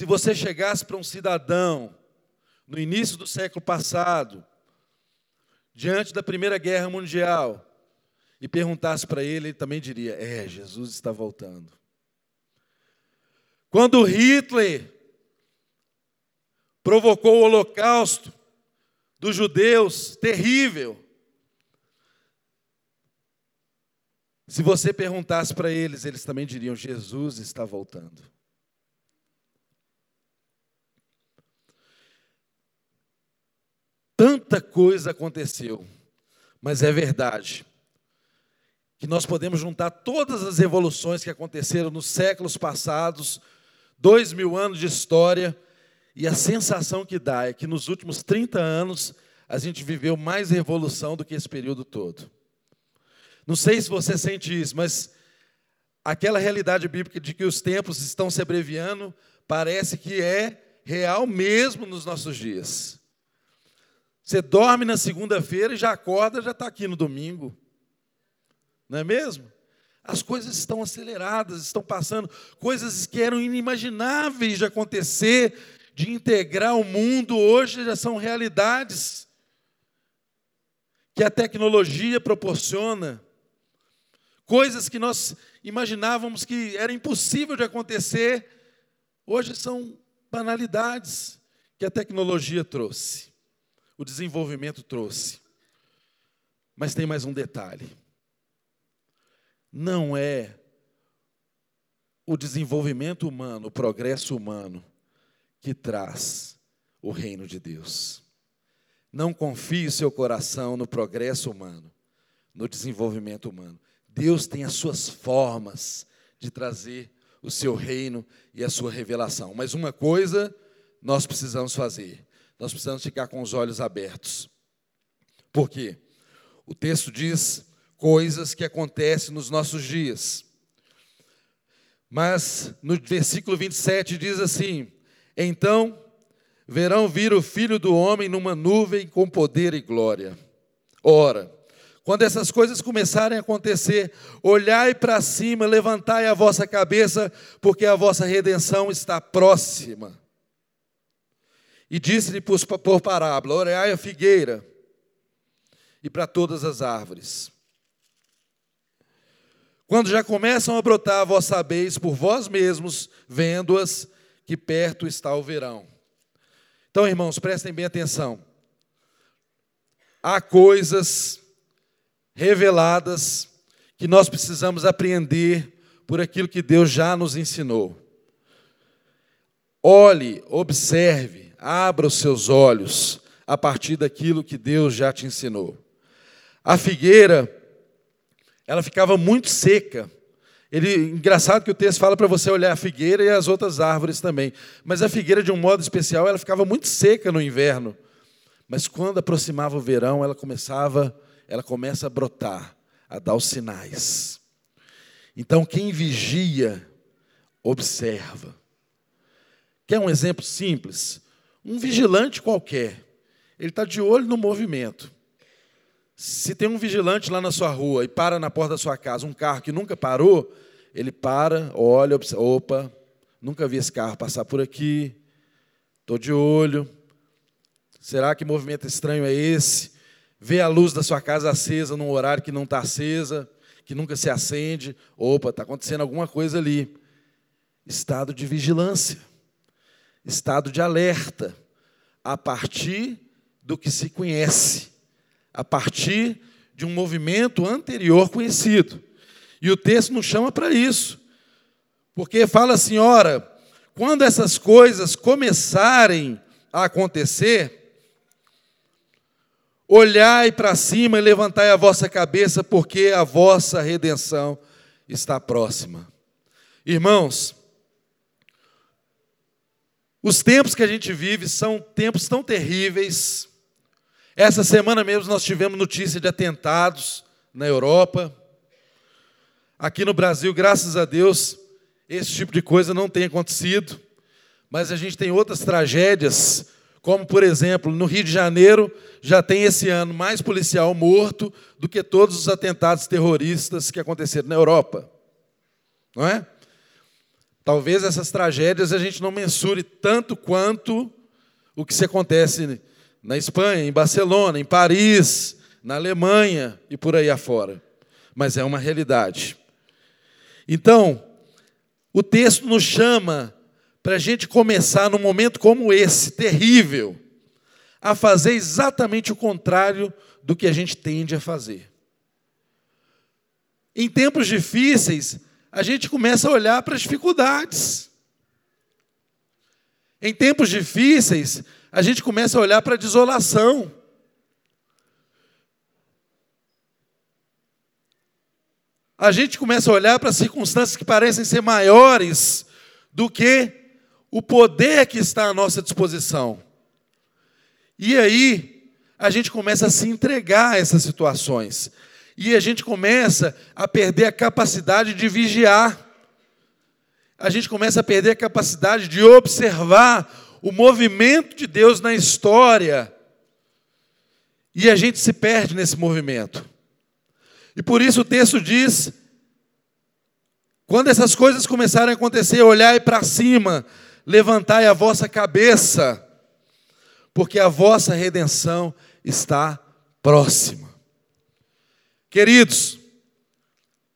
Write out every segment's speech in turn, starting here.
Se você chegasse para um cidadão no início do século passado, diante da Primeira Guerra Mundial, e perguntasse para ele, ele também diria: É, Jesus está voltando. Quando Hitler provocou o holocausto dos judeus, terrível. Se você perguntasse para eles, eles também diriam: Jesus está voltando. Tanta coisa aconteceu, mas é verdade que nós podemos juntar todas as revoluções que aconteceram nos séculos passados, dois mil anos de história, e a sensação que dá é que nos últimos 30 anos a gente viveu mais revolução do que esse período todo. Não sei se você sente isso, mas aquela realidade bíblica de que os tempos estão se abreviando parece que é real mesmo nos nossos dias. Você dorme na segunda-feira e já acorda, já está aqui no domingo. Não é mesmo? As coisas estão aceleradas, estão passando, coisas que eram inimagináveis de acontecer, de integrar o mundo, hoje já são realidades que a tecnologia proporciona. Coisas que nós imaginávamos que era impossível de acontecer, hoje são banalidades que a tecnologia trouxe, o desenvolvimento trouxe. Mas tem mais um detalhe não é o desenvolvimento humano, o progresso humano que traz o reino de Deus. Não confie seu coração no progresso humano, no desenvolvimento humano. Deus tem as suas formas de trazer o seu reino e a sua revelação. Mas uma coisa nós precisamos fazer: nós precisamos ficar com os olhos abertos. Por quê? O texto diz coisas que acontecem nos nossos dias. Mas no versículo 27 diz assim: Então verão vir o filho do homem numa nuvem com poder e glória. Ora, quando essas coisas começarem a acontecer, olhai para cima, levantai a vossa cabeça, porque a vossa redenção está próxima. E disse-lhe por parábola: Olhai a figueira e para todas as árvores. Quando já começam a brotar, vós sabeis por vós mesmos, vendo-as, que perto está o verão. Então, irmãos, prestem bem atenção. Há coisas reveladas que nós precisamos apreender por aquilo que Deus já nos ensinou. Olhe, observe, abra os seus olhos a partir daquilo que Deus já te ensinou. A figueira ela ficava muito seca. Ele, engraçado que o texto fala para você olhar a figueira e as outras árvores também. Mas a figueira, de um modo especial, ela ficava muito seca no inverno. Mas quando aproximava o verão, ela começava, ela começa a brotar, a dar os sinais. Então, quem vigia, observa. Quer um exemplo simples? Um vigilante qualquer, ele está de olho no movimento. Se tem um vigilante lá na sua rua e para na porta da sua casa um carro que nunca parou, ele para, olha, observa, opa, nunca vi esse carro passar por aqui, estou de olho. Será que movimento estranho é esse? Vê a luz da sua casa acesa num horário que não está acesa, que nunca se acende. Opa, está acontecendo alguma coisa ali. Estado de vigilância, estado de alerta, a partir do que se conhece a partir de um movimento anterior conhecido. E o texto nos chama para isso. Porque fala assim: ora, quando essas coisas começarem a acontecer, olhai para cima e levantai a vossa cabeça, porque a vossa redenção está próxima. Irmãos, os tempos que a gente vive são tempos tão terríveis, essa semana mesmo nós tivemos notícia de atentados na Europa. Aqui no Brasil, graças a Deus, esse tipo de coisa não tem acontecido. Mas a gente tem outras tragédias, como por exemplo, no Rio de Janeiro, já tem esse ano mais policial morto do que todos os atentados terroristas que aconteceram na Europa. Não é? Talvez essas tragédias a gente não mensure tanto quanto o que se acontece na Espanha, em Barcelona, em Paris, na Alemanha e por aí afora. Mas é uma realidade. Então, o texto nos chama para a gente começar num momento como esse, terrível, a fazer exatamente o contrário do que a gente tende a fazer. Em tempos difíceis, a gente começa a olhar para as dificuldades. Em tempos difíceis, a gente começa a olhar para a desolação. A gente começa a olhar para circunstâncias que parecem ser maiores do que o poder que está à nossa disposição. E aí, a gente começa a se entregar a essas situações. E a gente começa a perder a capacidade de vigiar. A gente começa a perder a capacidade de observar o movimento de Deus na história. E a gente se perde nesse movimento. E por isso o texto diz: quando essas coisas começarem a acontecer, olhai para cima, levantai a vossa cabeça, porque a vossa redenção está próxima. Queridos,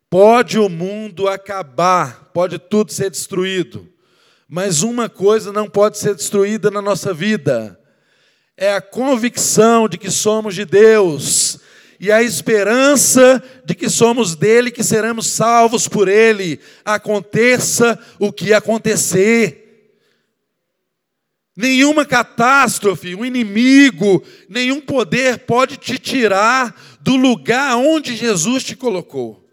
pode o mundo acabar, pode tudo ser destruído, mas uma coisa não pode ser destruída na nossa vida: é a convicção de que somos de Deus e a esperança de que somos dele, que seremos salvos por ele, aconteça o que acontecer. Nenhuma catástrofe, um inimigo, nenhum poder pode te tirar do lugar onde Jesus te colocou.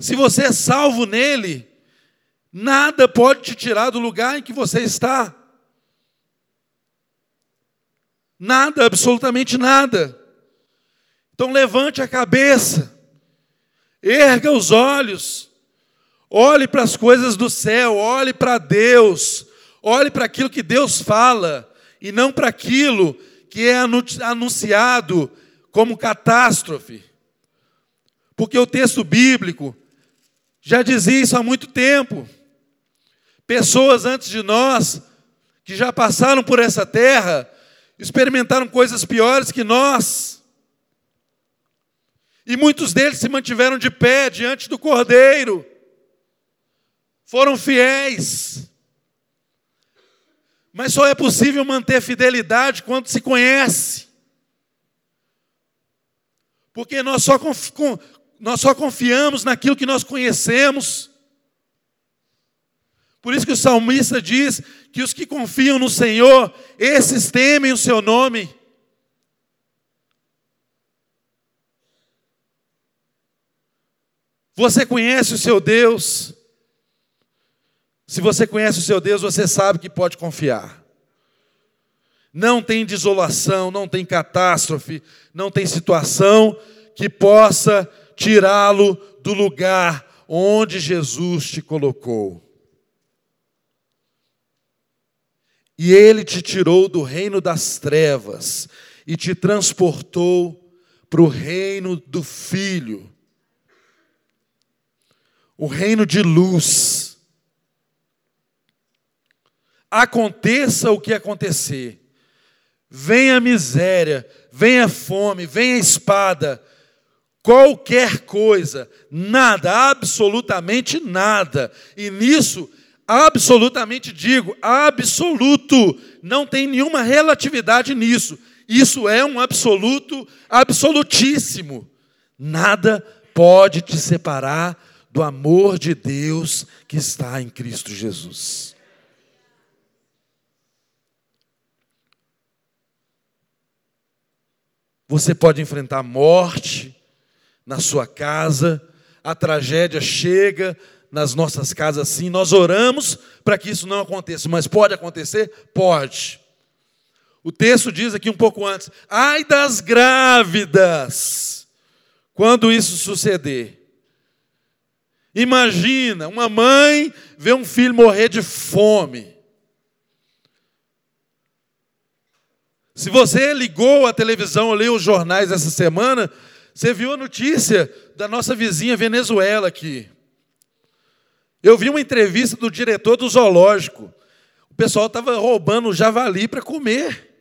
Se você é salvo nele, nada pode te tirar do lugar em que você está. Nada, absolutamente nada. Então levante a cabeça, erga os olhos, olhe para as coisas do céu, olhe para Deus, olhe para aquilo que Deus fala, e não para aquilo que é anunciado como catástrofe. Porque o texto bíblico já dizia isso há muito tempo. Pessoas antes de nós, que já passaram por essa terra, experimentaram coisas piores que nós. E muitos deles se mantiveram de pé diante do Cordeiro, foram fiéis. Mas só é possível manter fidelidade quando se conhece. Porque nós só, nós só confiamos naquilo que nós conhecemos. Por isso que o salmista diz que os que confiam no Senhor, esses temem o seu nome. Você conhece o seu Deus? Se você conhece o seu Deus, você sabe que pode confiar. Não tem desolação, não tem catástrofe, não tem situação que possa tirá-lo do lugar onde Jesus te colocou. E ele te tirou do reino das trevas e te transportou para o reino do Filho, o reino de luz aconteça o que acontecer, venha miséria, venha fome, venha espada, qualquer coisa, nada, absolutamente nada, e nisso, absolutamente digo, absoluto, não tem nenhuma relatividade nisso, isso é um absoluto, absolutíssimo, nada pode te separar do amor de Deus que está em Cristo Jesus. Você pode enfrentar morte na sua casa, a tragédia chega nas nossas casas sim. Nós oramos para que isso não aconteça, mas pode acontecer? Pode. O texto diz aqui um pouco antes: ai das grávidas, quando isso suceder. Imagina uma mãe ver um filho morrer de fome. Se você ligou a televisão leu os jornais essa semana, você viu a notícia da nossa vizinha Venezuela aqui. Eu vi uma entrevista do diretor do zoológico. O pessoal estava roubando o javali para comer.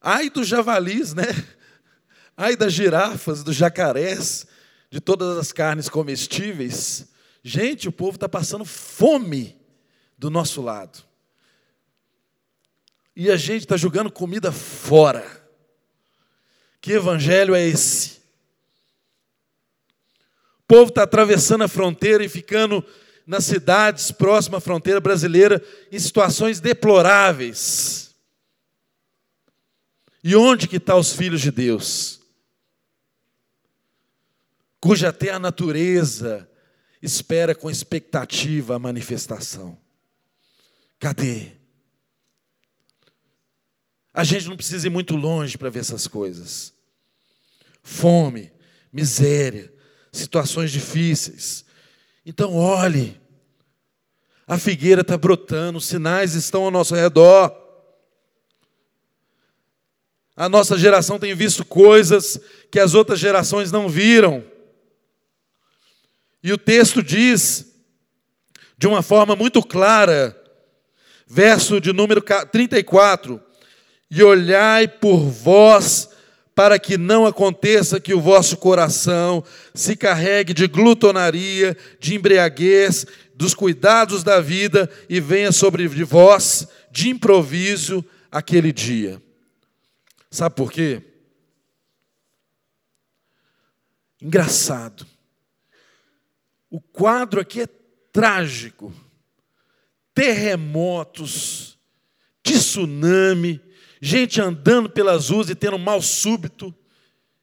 Ai dos javalis, né? Ai das girafas, dos jacarés, de todas as carnes comestíveis. Gente, o povo está passando fome do nosso lado. E a gente está jogando comida fora. Que evangelho é esse? O povo está atravessando a fronteira e ficando nas cidades próximas à fronteira brasileira em situações deploráveis. E onde que estão tá os filhos de Deus? Cuja até a natureza espera com expectativa a manifestação. Cadê? A gente não precisa ir muito longe para ver essas coisas. Fome, miséria, situações difíceis. Então, olhe, a figueira está brotando, os sinais estão ao nosso redor. A nossa geração tem visto coisas que as outras gerações não viram. E o texto diz, de uma forma muito clara, verso de número 34, e olhai por vós, para que não aconteça que o vosso coração se carregue de glutonaria, de embriaguez, dos cuidados da vida e venha sobre vós de improviso aquele dia. Sabe por quê? Engraçado. O quadro aqui é trágico. Terremotos, tsunami, gente andando pelas ruas e tendo mal súbito,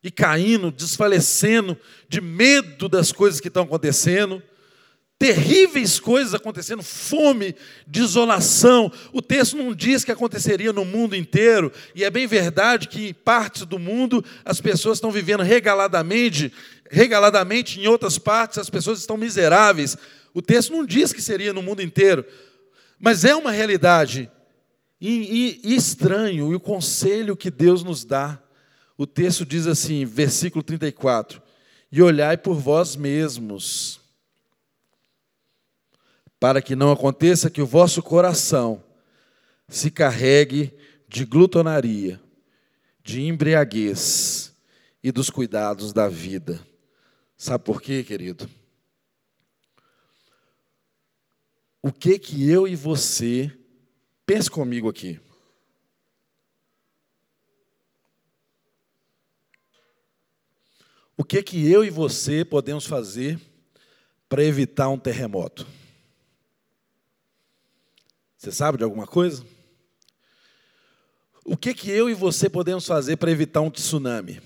e caindo, desfalecendo, de medo das coisas que estão acontecendo, terríveis coisas acontecendo, fome, desolação. O texto não diz que aconteceria no mundo inteiro, e é bem verdade que em partes do mundo as pessoas estão vivendo regaladamente, regaladamente, em outras partes as pessoas estão miseráveis. O texto não diz que seria no mundo inteiro, mas é uma realidade. E, e, e estranho, e o conselho que Deus nos dá, o texto diz assim, versículo 34: E olhai por vós mesmos, para que não aconteça que o vosso coração se carregue de glutonaria, de embriaguez e dos cuidados da vida. Sabe por quê, querido? O que que eu e você Pense comigo aqui. O que que eu e você podemos fazer para evitar um terremoto? Você sabe de alguma coisa? O que que eu e você podemos fazer para evitar um tsunami?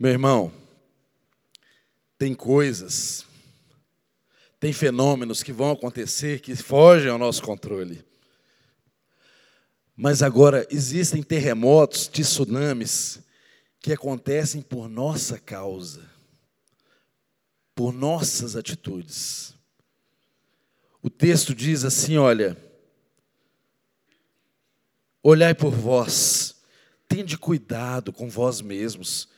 Meu irmão, tem coisas, tem fenômenos que vão acontecer que fogem ao nosso controle. Mas agora existem terremotos, tsunamis, que acontecem por nossa causa, por nossas atitudes. O texto diz assim: olha, olhai por vós, tende cuidado com vós mesmos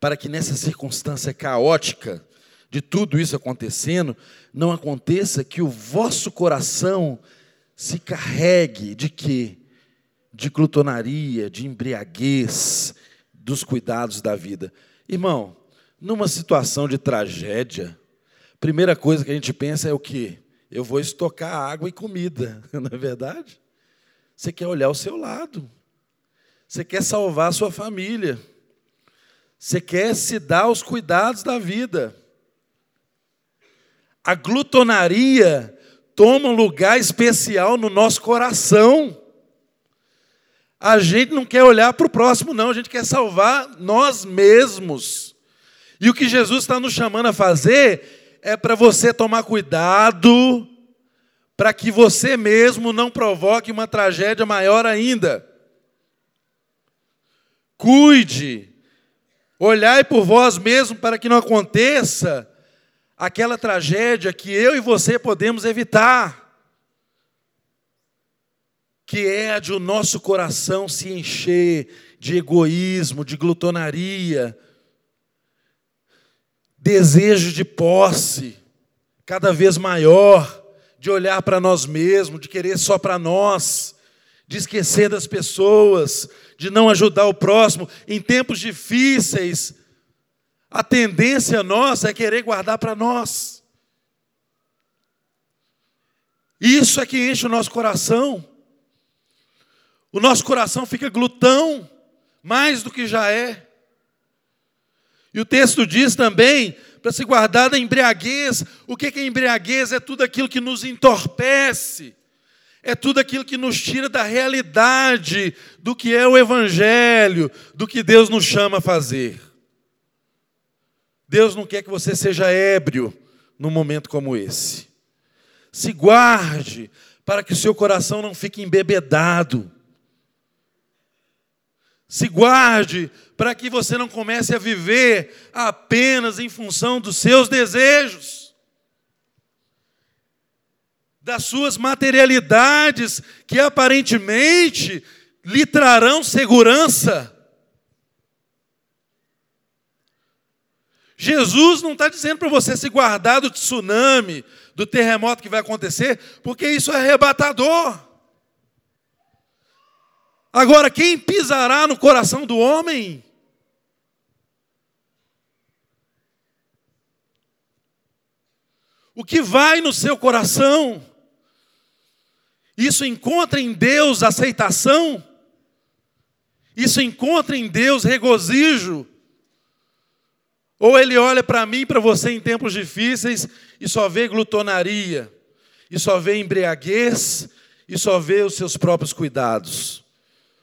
para que nessa circunstância caótica de tudo isso acontecendo, não aconteça que o vosso coração se carregue de quê? De glutonaria, de embriaguez, dos cuidados da vida. Irmão, numa situação de tragédia, primeira coisa que a gente pensa é o quê? Eu vou estocar água e comida, não é verdade? Você quer olhar ao seu lado. Você quer salvar a sua família. Você quer se dar aos cuidados da vida. A glutonaria toma um lugar especial no nosso coração. A gente não quer olhar para o próximo, não, a gente quer salvar nós mesmos. E o que Jesus está nos chamando a fazer é para você tomar cuidado, para que você mesmo não provoque uma tragédia maior ainda. Cuide Olhai por vós mesmos para que não aconteça aquela tragédia que eu e você podemos evitar, que é a de o nosso coração se encher de egoísmo, de glutonaria, desejo de posse cada vez maior, de olhar para nós mesmos, de querer só para nós, de esquecer das pessoas, de não ajudar o próximo em tempos difíceis. A tendência nossa é querer guardar para nós. Isso é que enche o nosso coração. O nosso coração fica glutão, mais do que já é. E o texto diz também para se guardar da embriaguez. O que é embriaguez? É tudo aquilo que nos entorpece, é tudo aquilo que nos tira da realidade do que é o Evangelho, do que Deus nos chama a fazer. Deus não quer que você seja ébrio num momento como esse. Se guarde para que o seu coração não fique embebedado. Se guarde para que você não comece a viver apenas em função dos seus desejos, das suas materialidades que aparentemente lhe trarão segurança. Jesus não está dizendo para você se guardar do tsunami, do terremoto que vai acontecer, porque isso é arrebatador. Agora, quem pisará no coração do homem? O que vai no seu coração? Isso encontra em Deus aceitação? Isso encontra em Deus regozijo? Ou ele olha para mim, para você em tempos difíceis e só vê glutonaria, e só vê embriaguez, e só vê os seus próprios cuidados?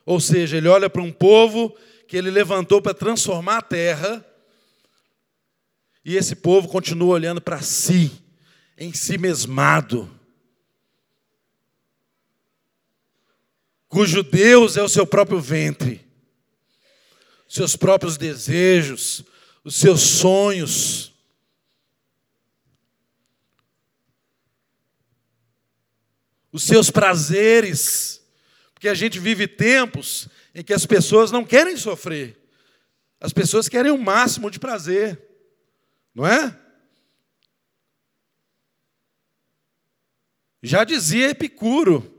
Ou seja, ele olha para um povo que ele levantou para transformar a terra, e esse povo continua olhando para si, em si mesmado, cujo Deus é o seu próprio ventre, seus próprios desejos, os seus sonhos. Os seus prazeres. Porque a gente vive tempos em que as pessoas não querem sofrer. As pessoas querem o máximo de prazer. Não é? Já dizia Epicuro.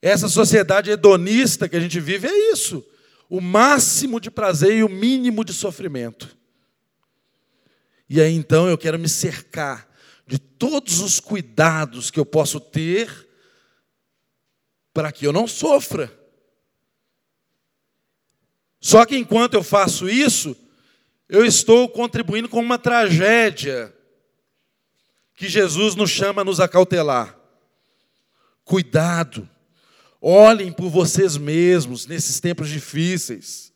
Essa sociedade hedonista que a gente vive é isso. O máximo de prazer e o mínimo de sofrimento. E aí então eu quero me cercar de todos os cuidados que eu posso ter para que eu não sofra. Só que enquanto eu faço isso, eu estou contribuindo com uma tragédia que Jesus nos chama a nos acautelar. Cuidado, olhem por vocês mesmos nesses tempos difíceis.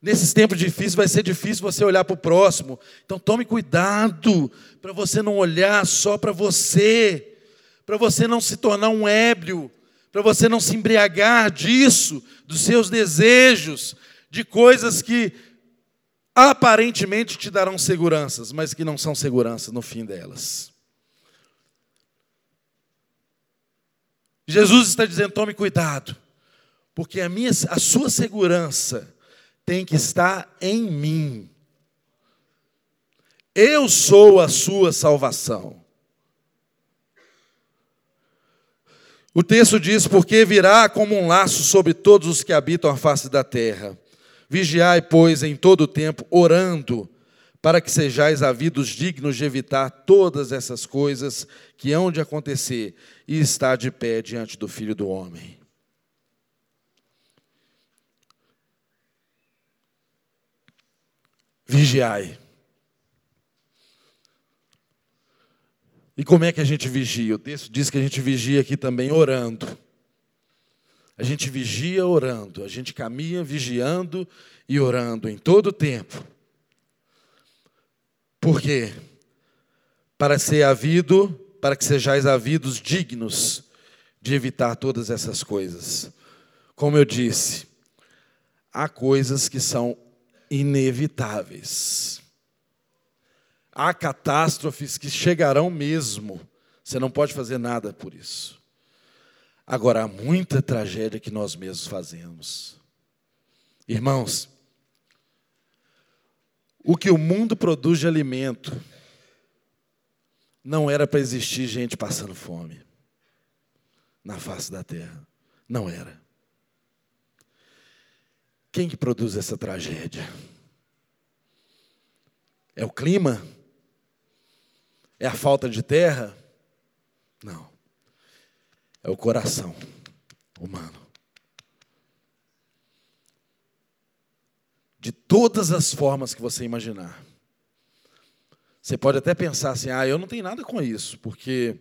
Nesses tempos difíceis vai ser difícil você olhar para o próximo. Então tome cuidado para você não olhar só para você, para você não se tornar um ébrio para você não se embriagar disso, dos seus desejos, de coisas que aparentemente te darão seguranças, mas que não são seguranças no fim delas. Jesus está dizendo: tome cuidado, porque a, minha, a sua segurança tem que estar em mim. Eu sou a sua salvação. O texto diz: Porque virá como um laço sobre todos os que habitam a face da terra. Vigiai, pois, em todo o tempo, orando, para que sejais havidos dignos de evitar todas essas coisas que hão de acontecer e estar de pé diante do Filho do Homem. Vigiai. E como é que a gente vigia? O texto diz que a gente vigia aqui também orando. A gente vigia orando, a gente caminha vigiando e orando em todo o tempo. Por quê? Para ser havido, para que sejais havidos dignos de evitar todas essas coisas. Como eu disse, há coisas que são inevitáveis. Há catástrofes que chegarão mesmo. Você não pode fazer nada por isso. Agora, há muita tragédia que nós mesmos fazemos. Irmãos, o que o mundo produz de alimento não era para existir gente passando fome na face da terra. Não era. Quem que produz essa tragédia? É o clima? É a falta de terra? Não. É o coração humano. De todas as formas que você imaginar. Você pode até pensar assim: ah, eu não tenho nada com isso, porque,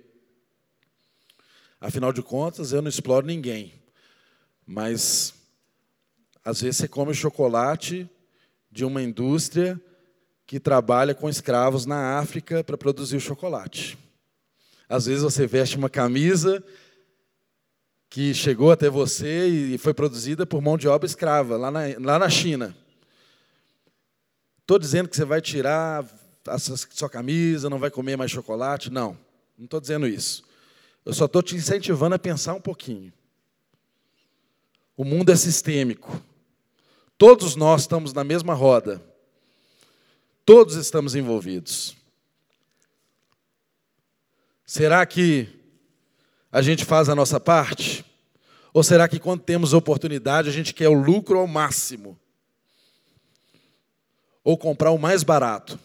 afinal de contas, eu não exploro ninguém. Mas, às vezes, você come chocolate de uma indústria que trabalha com escravos na África para produzir o chocolate. Às vezes, você veste uma camisa que chegou até você e foi produzida por mão de obra escrava, lá na, lá na China. Estou dizendo que você vai tirar a sua camisa, não vai comer mais chocolate. Não, não estou dizendo isso. Eu só estou te incentivando a pensar um pouquinho. O mundo é sistêmico. Todos nós estamos na mesma roda. Todos estamos envolvidos. Será que a gente faz a nossa parte? Ou será que quando temos oportunidade a gente quer o lucro ao máximo? Ou comprar o mais barato?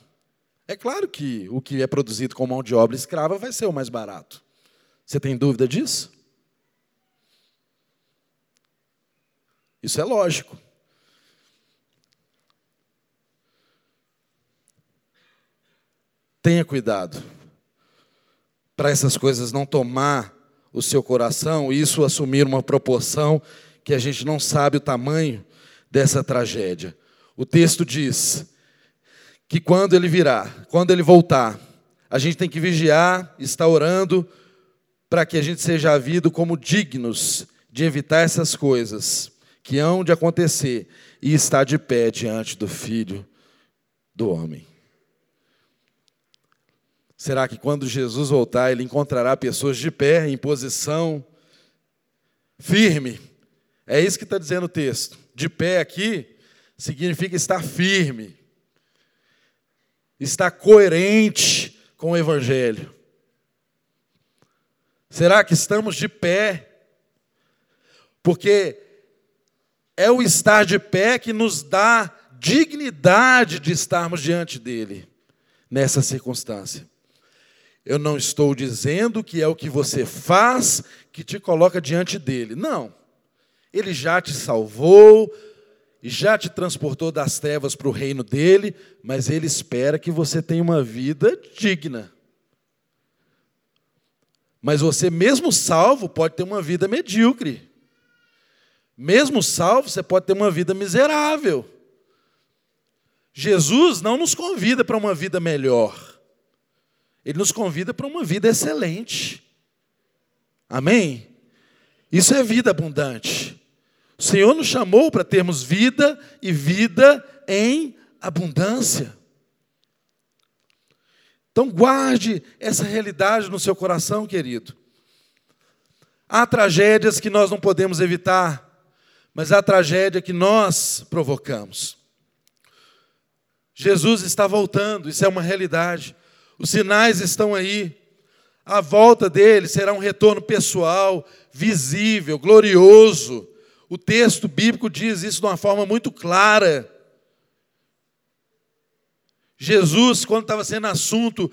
É claro que o que é produzido com mão de obra escrava vai ser o mais barato. Você tem dúvida disso? Isso é lógico. Tenha cuidado para essas coisas não tomar o seu coração e isso assumir uma proporção que a gente não sabe o tamanho dessa tragédia. O texto diz que quando ele virá, quando ele voltar, a gente tem que vigiar, estar orando para que a gente seja havido como dignos de evitar essas coisas que hão de acontecer e estar de pé diante do Filho do homem. Será que quando Jesus voltar, ele encontrará pessoas de pé, em posição firme? É isso que está dizendo o texto. De pé aqui significa estar firme, estar coerente com o Evangelho. Será que estamos de pé? Porque é o estar de pé que nos dá dignidade de estarmos diante dele nessa circunstância. Eu não estou dizendo que é o que você faz que te coloca diante dele. Não. Ele já te salvou, já te transportou das trevas para o reino dele, mas ele espera que você tenha uma vida digna. Mas você, mesmo salvo, pode ter uma vida medíocre. Mesmo salvo, você pode ter uma vida miserável. Jesus não nos convida para uma vida melhor. Ele nos convida para uma vida excelente. Amém? Isso é vida abundante. O Senhor nos chamou para termos vida e vida em abundância. Então, guarde essa realidade no seu coração, querido. Há tragédias que nós não podemos evitar, mas há tragédia que nós provocamos. Jesus está voltando, isso é uma realidade. Os sinais estão aí. A volta dele será um retorno pessoal, visível, glorioso. O texto bíblico diz isso de uma forma muito clara. Jesus, quando estava sendo assunto,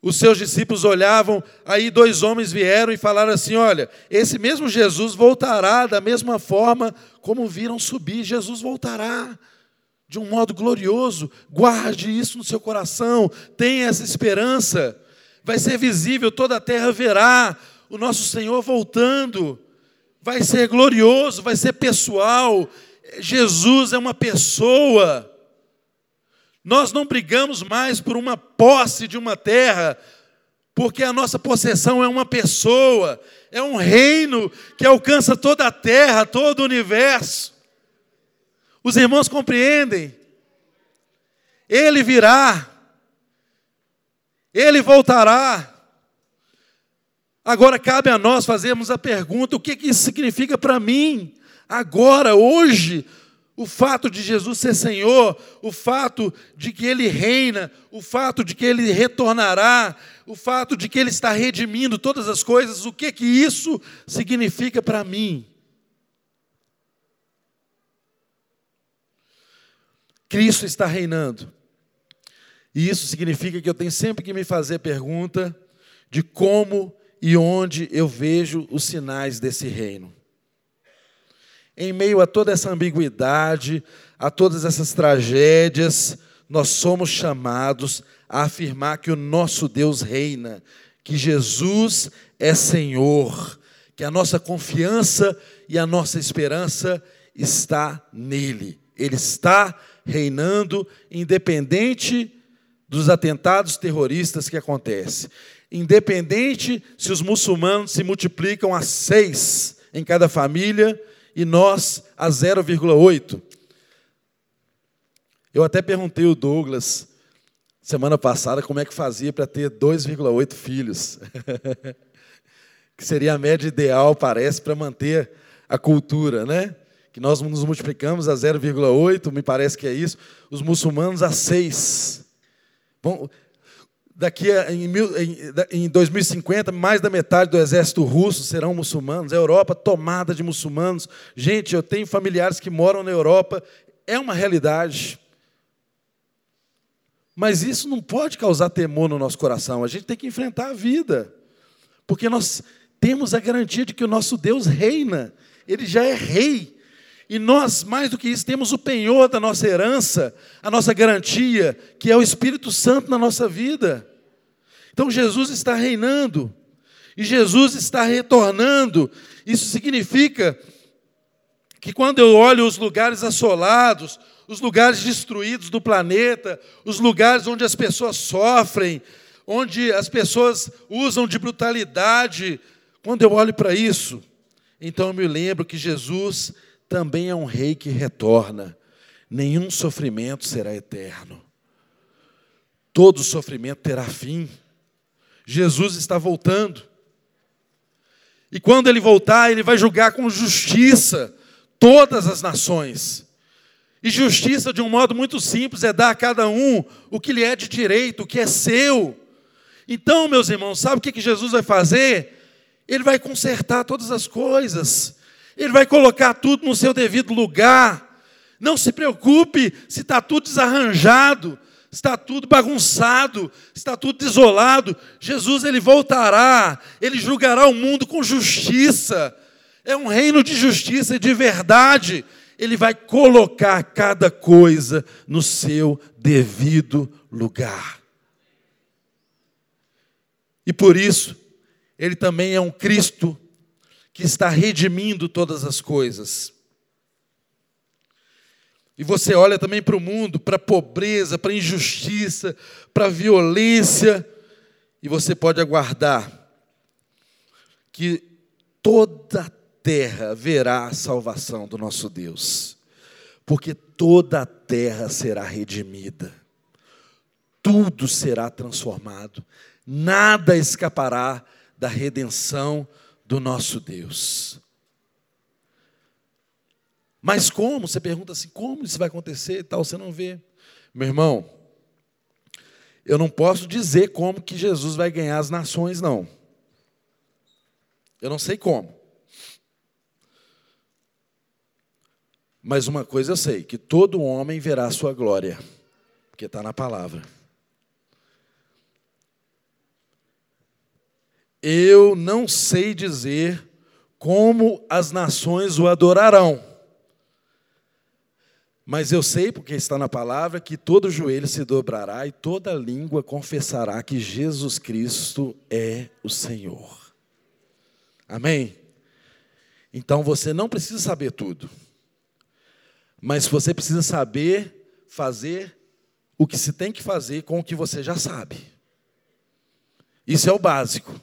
os seus discípulos olhavam, aí dois homens vieram e falaram assim: Olha, esse mesmo Jesus voltará da mesma forma como viram subir, Jesus voltará de um modo glorioso. Guarde isso no seu coração, tenha essa esperança. Vai ser visível, toda a terra verá o nosso Senhor voltando. Vai ser glorioso, vai ser pessoal. Jesus é uma pessoa. Nós não brigamos mais por uma posse de uma terra, porque a nossa possessão é uma pessoa, é um reino que alcança toda a terra, todo o universo. Os irmãos compreendem. Ele virá. Ele voltará. Agora cabe a nós fazermos a pergunta: o que, que isso significa para mim? Agora, hoje, o fato de Jesus ser Senhor, o fato de que Ele reina, o fato de que Ele retornará, o fato de que Ele está redimindo todas as coisas, o que que isso significa para mim? Cristo está reinando. E isso significa que eu tenho sempre que me fazer pergunta de como e onde eu vejo os sinais desse reino. Em meio a toda essa ambiguidade, a todas essas tragédias, nós somos chamados a afirmar que o nosso Deus reina, que Jesus é Senhor, que a nossa confiança e a nossa esperança está nele. Ele está reinando, independente dos atentados terroristas que acontecem. Independente se os muçulmanos se multiplicam a seis em cada família, e nós a 0,8. Eu até perguntei o Douglas semana passada como é que fazia para ter 2,8 filhos. que seria a média ideal, parece, para manter a cultura, né? Que nós nos multiplicamos a 0,8, me parece que é isso, os muçulmanos a 6. Bom, daqui a, em, em 2050, mais da metade do exército russo serão muçulmanos, a Europa tomada de muçulmanos. Gente, eu tenho familiares que moram na Europa, é uma realidade. Mas isso não pode causar temor no nosso coração, a gente tem que enfrentar a vida, porque nós temos a garantia de que o nosso Deus reina, ele já é rei. E nós, mais do que isso, temos o penhor da nossa herança, a nossa garantia, que é o Espírito Santo na nossa vida. Então Jesus está reinando, e Jesus está retornando. Isso significa que quando eu olho os lugares assolados, os lugares destruídos do planeta, os lugares onde as pessoas sofrem, onde as pessoas usam de brutalidade, quando eu olho para isso, então eu me lembro que Jesus também é um rei que retorna. Nenhum sofrimento será eterno. Todo sofrimento terá fim. Jesus está voltando. E quando ele voltar, ele vai julgar com justiça todas as nações. E justiça, de um modo muito simples, é dar a cada um o que lhe é de direito, o que é seu. Então, meus irmãos, sabe o que Jesus vai fazer? Ele vai consertar todas as coisas. Ele vai colocar tudo no seu devido lugar. Não se preocupe se está tudo desarranjado, está tudo bagunçado, está tudo desolado. Jesus ele voltará, ele julgará o mundo com justiça. É um reino de justiça e de verdade. Ele vai colocar cada coisa no seu devido lugar. E por isso, ele também é um Cristo que está redimindo todas as coisas. E você olha também para o mundo, para a pobreza, para a injustiça, para a violência, e você pode aguardar que toda a terra verá a salvação do nosso Deus, porque toda a terra será redimida, tudo será transformado, nada escapará da redenção do nosso Deus. Mas como? Você pergunta assim: como isso vai acontecer e tal? Você não vê. Meu irmão, eu não posso dizer como que Jesus vai ganhar as nações, não. Eu não sei como. Mas uma coisa eu sei: que todo homem verá a sua glória, porque está na palavra. Eu não sei dizer como as nações o adorarão. Mas eu sei, porque está na palavra, que todo joelho se dobrará e toda língua confessará que Jesus Cristo é o Senhor. Amém? Então você não precisa saber tudo, mas você precisa saber fazer o que se tem que fazer com o que você já sabe. Isso é o básico.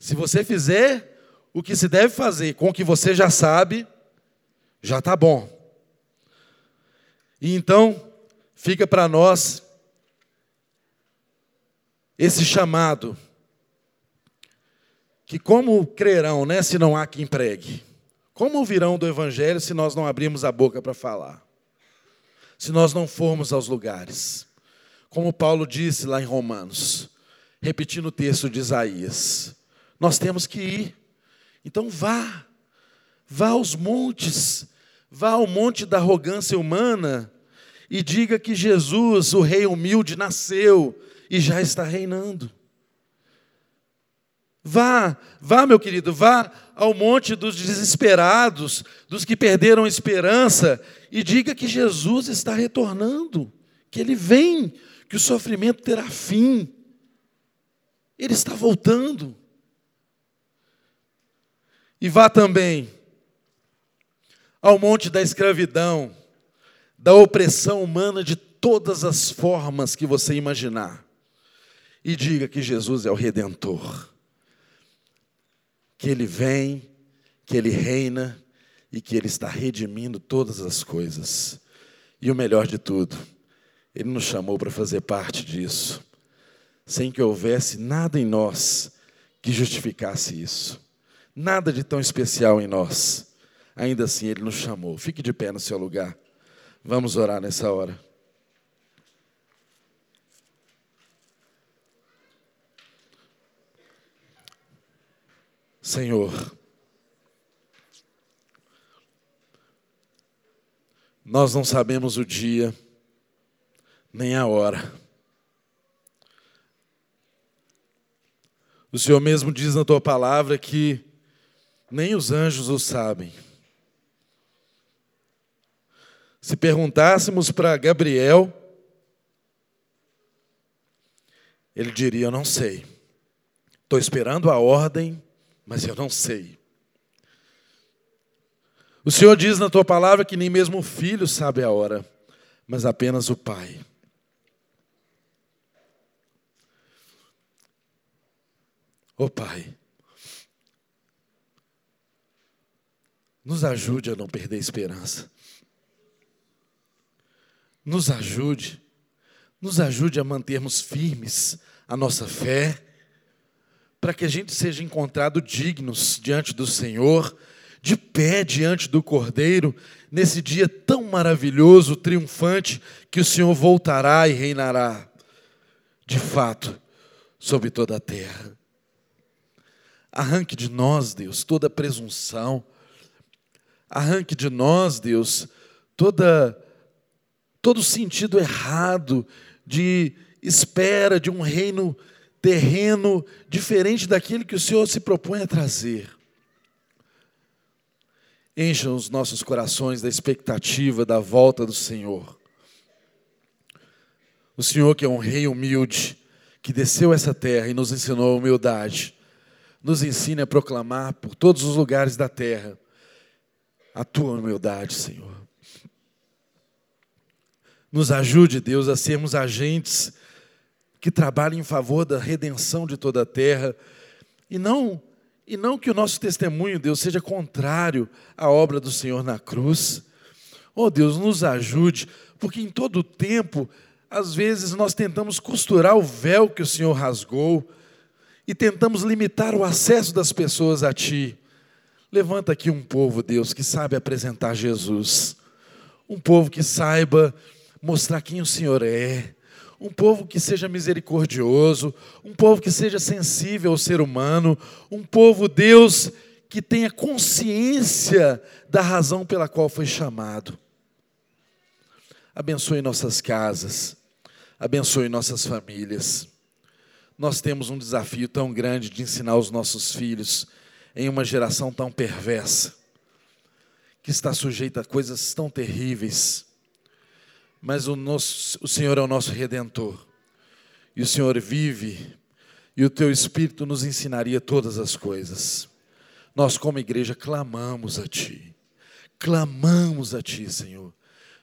Se você fizer o que se deve fazer com o que você já sabe, já está bom. E então, fica para nós esse chamado, que como crerão, né, se não há quem pregue? Como ouvirão do Evangelho se nós não abrirmos a boca para falar? Se nós não formos aos lugares? Como Paulo disse lá em Romanos, repetindo o texto de Isaías, nós temos que ir. Então vá, vá aos montes, vá ao monte da arrogância humana e diga que Jesus, o Rei humilde, nasceu e já está reinando. Vá, vá, meu querido, vá ao monte dos desesperados, dos que perderam a esperança, e diga que Jesus está retornando, que ele vem, que o sofrimento terá fim. Ele está voltando. E vá também ao monte da escravidão, da opressão humana de todas as formas que você imaginar, e diga que Jesus é o redentor. Que Ele vem, que Ele reina e que Ele está redimindo todas as coisas. E o melhor de tudo, Ele nos chamou para fazer parte disso, sem que houvesse nada em nós que justificasse isso, nada de tão especial em nós. Ainda assim, Ele nos chamou. Fique de pé no seu lugar. Vamos orar nessa hora. Senhor, nós não sabemos o dia, nem a hora. O Senhor mesmo diz na tua palavra que nem os anjos o sabem. Se perguntássemos para Gabriel, ele diria: Eu não sei. Estou esperando a ordem mas eu não sei. O Senhor diz na tua palavra que nem mesmo o filho sabe a hora, mas apenas o pai. Ô oh, Pai, nos ajude a não perder a esperança. Nos ajude, nos ajude a mantermos firmes a nossa fé para que a gente seja encontrado dignos diante do Senhor, de pé diante do Cordeiro, nesse dia tão maravilhoso, triunfante, que o Senhor voltará e reinará, de fato, sobre toda a terra. Arranque de nós, Deus, toda presunção, arranque de nós, Deus, toda todo sentido errado de espera de um reino terreno diferente daquele que o Senhor se propõe a trazer. Encha os nossos corações da expectativa da volta do Senhor. O Senhor, que é um rei humilde, que desceu essa terra e nos ensinou a humildade, nos ensine a proclamar por todos os lugares da terra a tua humildade, Senhor. Nos ajude, Deus, a sermos agentes que trabalhe em favor da redenção de toda a terra, e não e não que o nosso testemunho, Deus, seja contrário à obra do Senhor na cruz. Oh, Deus, nos ajude, porque em todo o tempo, às vezes nós tentamos costurar o véu que o Senhor rasgou e tentamos limitar o acesso das pessoas a ti. Levanta aqui um povo, Deus, que sabe apresentar Jesus. Um povo que saiba mostrar quem o Senhor é um povo que seja misericordioso, um povo que seja sensível ao ser humano, um povo, Deus, que tenha consciência da razão pela qual foi chamado. Abençoe nossas casas, abençoe nossas famílias. Nós temos um desafio tão grande de ensinar os nossos filhos em uma geração tão perversa, que está sujeita a coisas tão terríveis mas o, nosso, o Senhor é o nosso redentor. E o Senhor vive, e o teu Espírito nos ensinaria todas as coisas. Nós, como igreja, clamamos a Ti, clamamos a Ti, Senhor.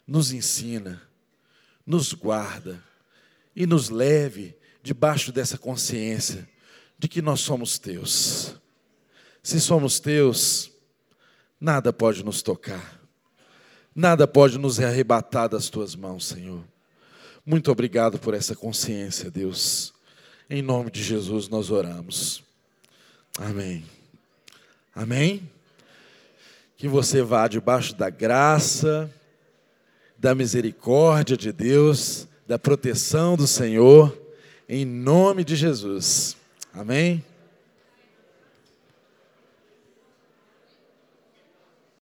Nos ensina, nos guarda e nos leve debaixo dessa consciência de que nós somos Teus. Se somos Teus, nada pode nos tocar Nada pode nos arrebatar das tuas mãos, Senhor. Muito obrigado por essa consciência, Deus. Em nome de Jesus nós oramos. Amém. Amém. Que você vá debaixo da graça, da misericórdia de Deus, da proteção do Senhor, em nome de Jesus. Amém.